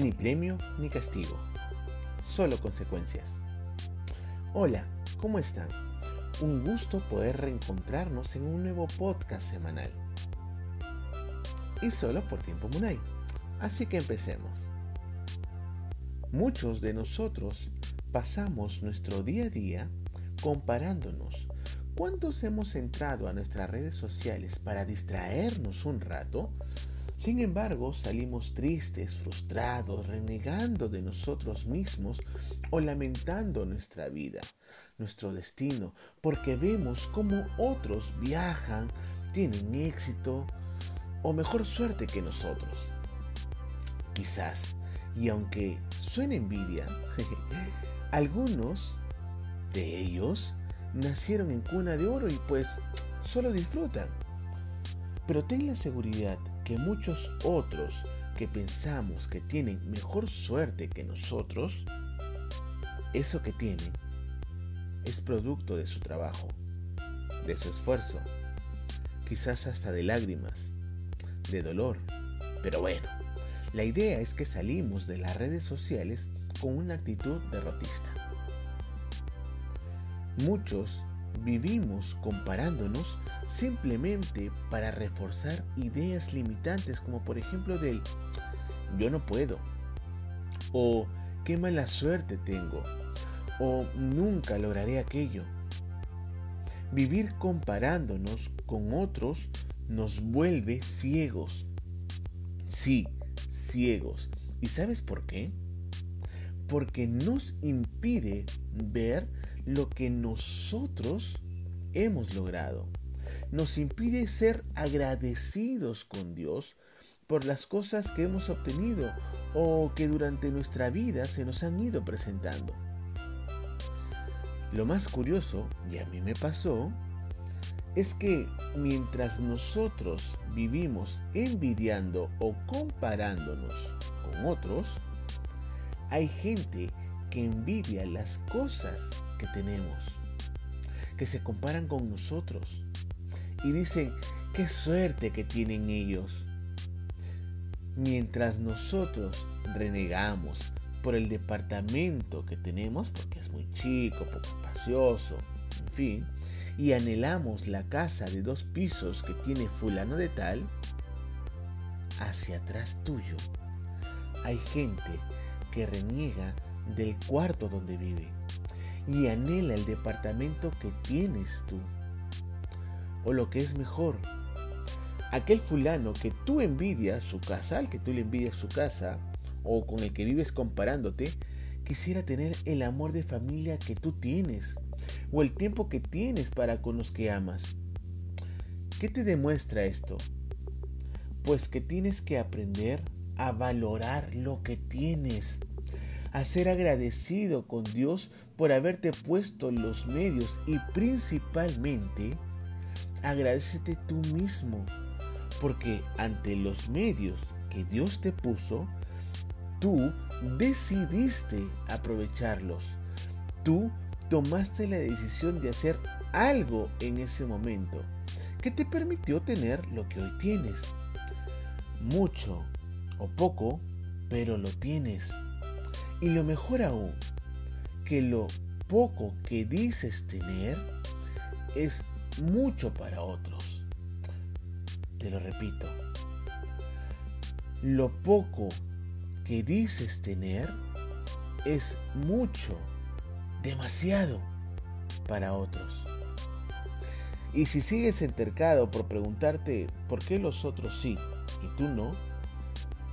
Ni premio ni castigo, solo consecuencias. Hola, ¿cómo están? Un gusto poder reencontrarnos en un nuevo podcast semanal. Y solo por tiempo Munay. Así que empecemos. Muchos de nosotros pasamos nuestro día a día comparándonos. ¿Cuántos hemos entrado a nuestras redes sociales para distraernos un rato? Sin embargo, salimos tristes, frustrados, renegando de nosotros mismos o lamentando nuestra vida, nuestro destino, porque vemos cómo otros viajan, tienen éxito o mejor suerte que nosotros. Quizás, y aunque suene envidia, algunos de ellos nacieron en cuna de oro y pues solo disfrutan. Pero ten la seguridad que muchos otros que pensamos que tienen mejor suerte que nosotros, eso que tienen es producto de su trabajo, de su esfuerzo, quizás hasta de lágrimas, de dolor. Pero bueno, la idea es que salimos de las redes sociales con una actitud derrotista. Muchos vivimos comparándonos simplemente para reforzar ideas limitantes como por ejemplo del yo no puedo o qué mala suerte tengo o nunca lograré aquello. Vivir comparándonos con otros nos vuelve ciegos. Sí, ciegos. ¿Y sabes por qué? Porque nos impide ver lo que nosotros hemos logrado. Nos impide ser agradecidos con Dios por las cosas que hemos obtenido o que durante nuestra vida se nos han ido presentando. Lo más curioso, y a mí me pasó, es que mientras nosotros vivimos envidiando o comparándonos con otros, hay gente que envidia las cosas que tenemos, que se comparan con nosotros y dicen, qué suerte que tienen ellos. Mientras nosotros renegamos por el departamento que tenemos, porque es muy chico, poco espacioso, en fin, y anhelamos la casa de dos pisos que tiene fulano de tal, hacia atrás tuyo hay gente que reniega del cuarto donde vive y anhela el departamento que tienes tú. O lo que es mejor, aquel fulano que tú envidias su casa, al que tú le envidias su casa, o con el que vives comparándote, quisiera tener el amor de familia que tú tienes, o el tiempo que tienes para con los que amas. ¿Qué te demuestra esto? Pues que tienes que aprender a valorar lo que tienes a ser agradecido con Dios por haberte puesto los medios y principalmente agradecete tú mismo, porque ante los medios que Dios te puso, tú decidiste aprovecharlos. Tú tomaste la decisión de hacer algo en ese momento que te permitió tener lo que hoy tienes. Mucho o poco, pero lo tienes. Y lo mejor aún, que lo poco que dices tener es mucho para otros. Te lo repito. Lo poco que dices tener es mucho, demasiado para otros. Y si sigues entercado por preguntarte por qué los otros sí y tú no,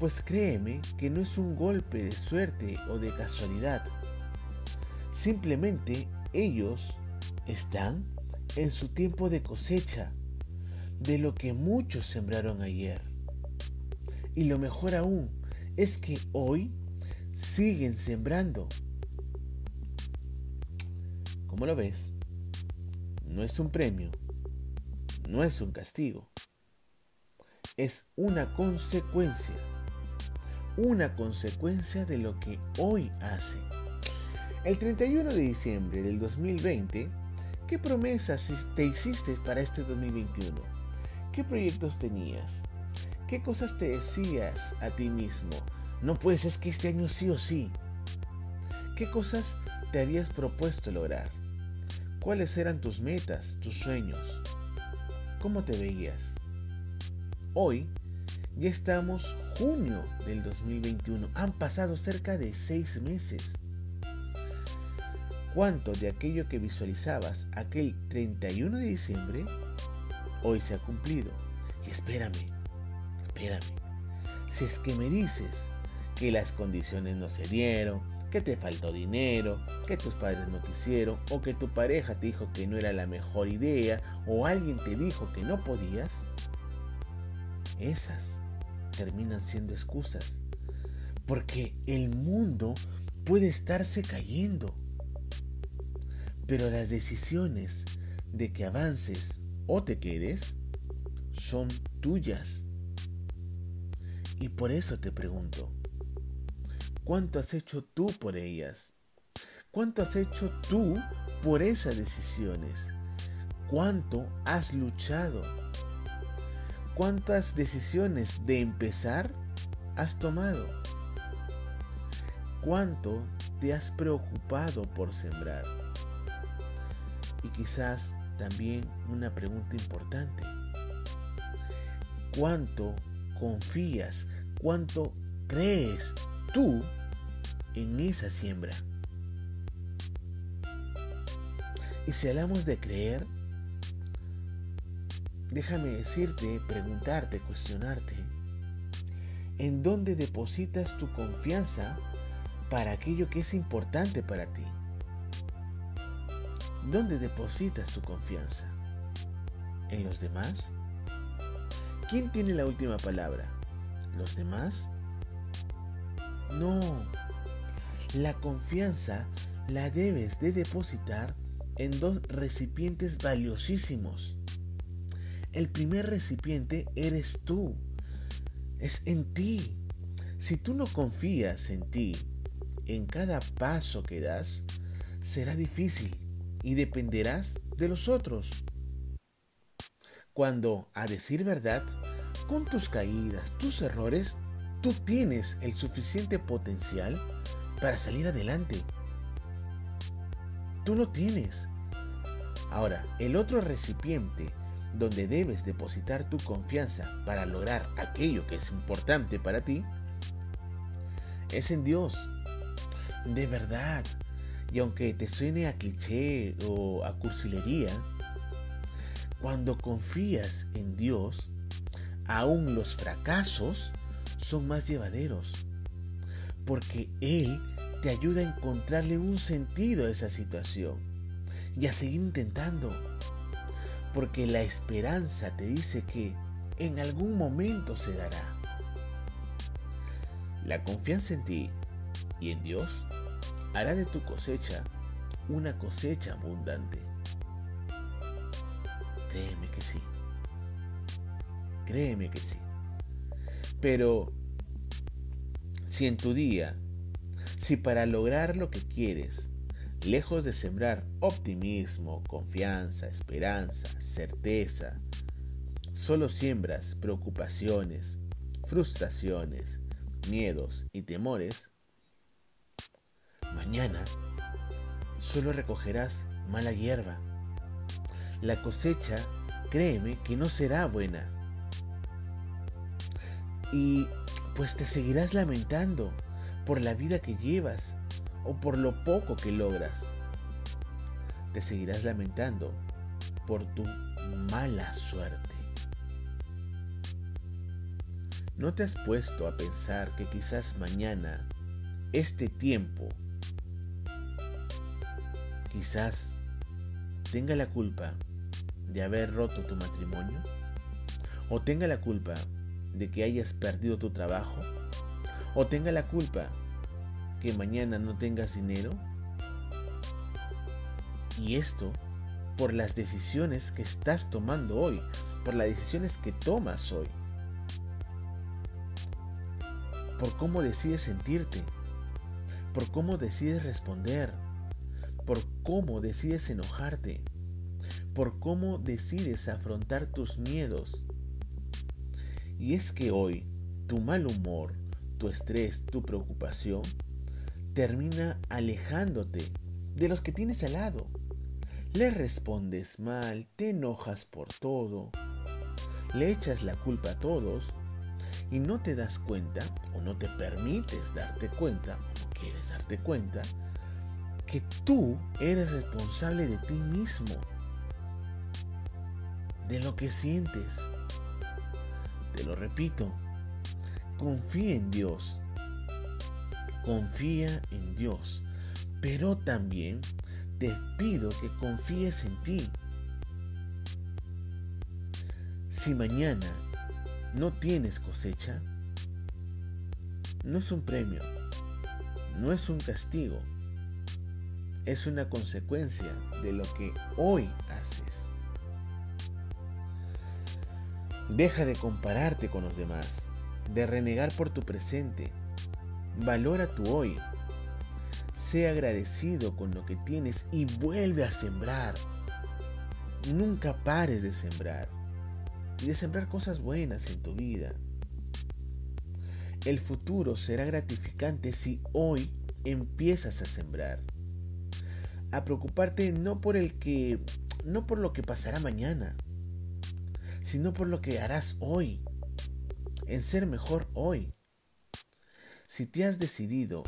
pues créeme que no es un golpe de suerte o de casualidad. Simplemente ellos están en su tiempo de cosecha de lo que muchos sembraron ayer. Y lo mejor aún es que hoy siguen sembrando. ¿Cómo lo ves? No es un premio, no es un castigo, es una consecuencia una consecuencia de lo que hoy hace. El 31 de diciembre del 2020, ¿qué promesas te hiciste para este 2021? ¿Qué proyectos tenías? ¿Qué cosas te decías a ti mismo? No pues es que este año sí o sí. ¿Qué cosas te habías propuesto lograr? ¿Cuáles eran tus metas, tus sueños? ¿Cómo te veías? Hoy ya estamos junio del 2021. Han pasado cerca de seis meses. ¿Cuánto de aquello que visualizabas aquel 31 de diciembre hoy se ha cumplido? Y espérame, espérame. Si es que me dices que las condiciones no se dieron, que te faltó dinero, que tus padres no quisieron, o que tu pareja te dijo que no era la mejor idea, o alguien te dijo que no podías, esas terminan siendo excusas. Porque el mundo puede estarse cayendo. Pero las decisiones de que avances o te quedes son tuyas. Y por eso te pregunto, ¿cuánto has hecho tú por ellas? ¿Cuánto has hecho tú por esas decisiones? ¿Cuánto has luchado? ¿Cuántas decisiones de empezar has tomado? ¿Cuánto te has preocupado por sembrar? Y quizás también una pregunta importante. ¿Cuánto confías? ¿Cuánto crees tú en esa siembra? Y si hablamos de creer, déjame decirte, preguntarte, cuestionarte, ¿en dónde depositas tu confianza para aquello que es importante para ti? ¿Dónde depositas tu confianza? ¿En los demás? ¿Quién tiene la última palabra? ¿Los demás? No. La confianza la debes de depositar en dos recipientes valiosísimos el primer recipiente eres tú. Es en ti. Si tú no confías en ti, en cada paso que das, será difícil y dependerás de los otros. Cuando, a decir verdad, con tus caídas, tus errores, tú tienes el suficiente potencial para salir adelante. Tú lo tienes. Ahora, el otro recipiente donde debes depositar tu confianza para lograr aquello que es importante para ti, es en Dios. De verdad. Y aunque te suene a cliché o a cursilería, cuando confías en Dios, aún los fracasos son más llevaderos. Porque Él te ayuda a encontrarle un sentido a esa situación y a seguir intentando porque la esperanza te dice que en algún momento se dará. La confianza en ti y en Dios hará de tu cosecha una cosecha abundante. Créeme que sí. Créeme que sí. Pero si en tu día, si para lograr lo que quieres lejos de sembrar optimismo, confianza, esperanza, certeza, solo siembras preocupaciones, frustraciones, miedos y temores, mañana solo recogerás mala hierba. La cosecha, créeme, que no será buena. Y pues te seguirás lamentando por la vida que llevas o por lo poco que logras. Te seguirás lamentando por tu mala suerte. ¿No te has puesto a pensar que quizás mañana, este tiempo, quizás tenga la culpa de haber roto tu matrimonio? ¿O tenga la culpa de que hayas perdido tu trabajo? ¿O tenga la culpa que mañana no tengas dinero? Y esto por las decisiones que estás tomando hoy, por las decisiones que tomas hoy, por cómo decides sentirte, por cómo decides responder, por cómo decides enojarte, por cómo decides afrontar tus miedos. Y es que hoy tu mal humor, tu estrés, tu preocupación, termina alejándote de los que tienes al lado. Le respondes mal, te enojas por todo, le echas la culpa a todos y no te das cuenta o no te permites darte cuenta, o no quieres darte cuenta, que tú eres responsable de ti mismo, de lo que sientes. Te lo repito, confía en Dios, confía en Dios, pero también te pido que confíes en ti. Si mañana no tienes cosecha, no es un premio, no es un castigo, es una consecuencia de lo que hoy haces. Deja de compararte con los demás, de renegar por tu presente. Valora tu hoy. Sé agradecido con lo que tienes y vuelve a sembrar. Nunca pares de sembrar y de sembrar cosas buenas en tu vida. El futuro será gratificante si hoy empiezas a sembrar. A preocuparte no por el que no por lo que pasará mañana, sino por lo que harás hoy. En ser mejor hoy. Si te has decidido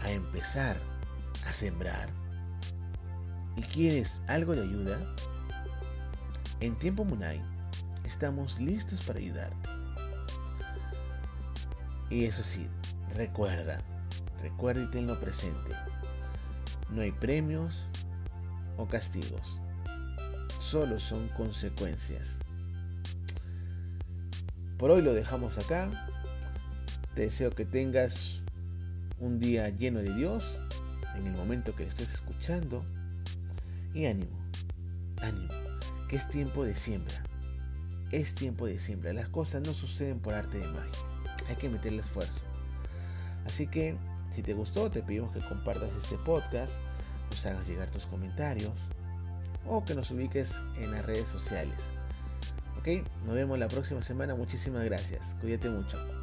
a empezar a sembrar y quieres algo de ayuda, en Tiempo Munay estamos listos para ayudarte. Y eso sí, recuerda, recuerda y tenlo presente. No hay premios o castigos, solo son consecuencias. Por hoy lo dejamos acá. Te deseo que tengas un día lleno de Dios en el momento que estés escuchando. Y ánimo, ánimo, que es tiempo de siembra es tiempo de siembra. Las cosas no suceden por arte de magia. Hay que meterle esfuerzo. Así que, si te gustó, te pedimos que compartas este podcast, nos hagas llegar tus comentarios o que nos ubiques en las redes sociales. Ok, nos vemos la próxima semana. Muchísimas gracias. Cuídate mucho.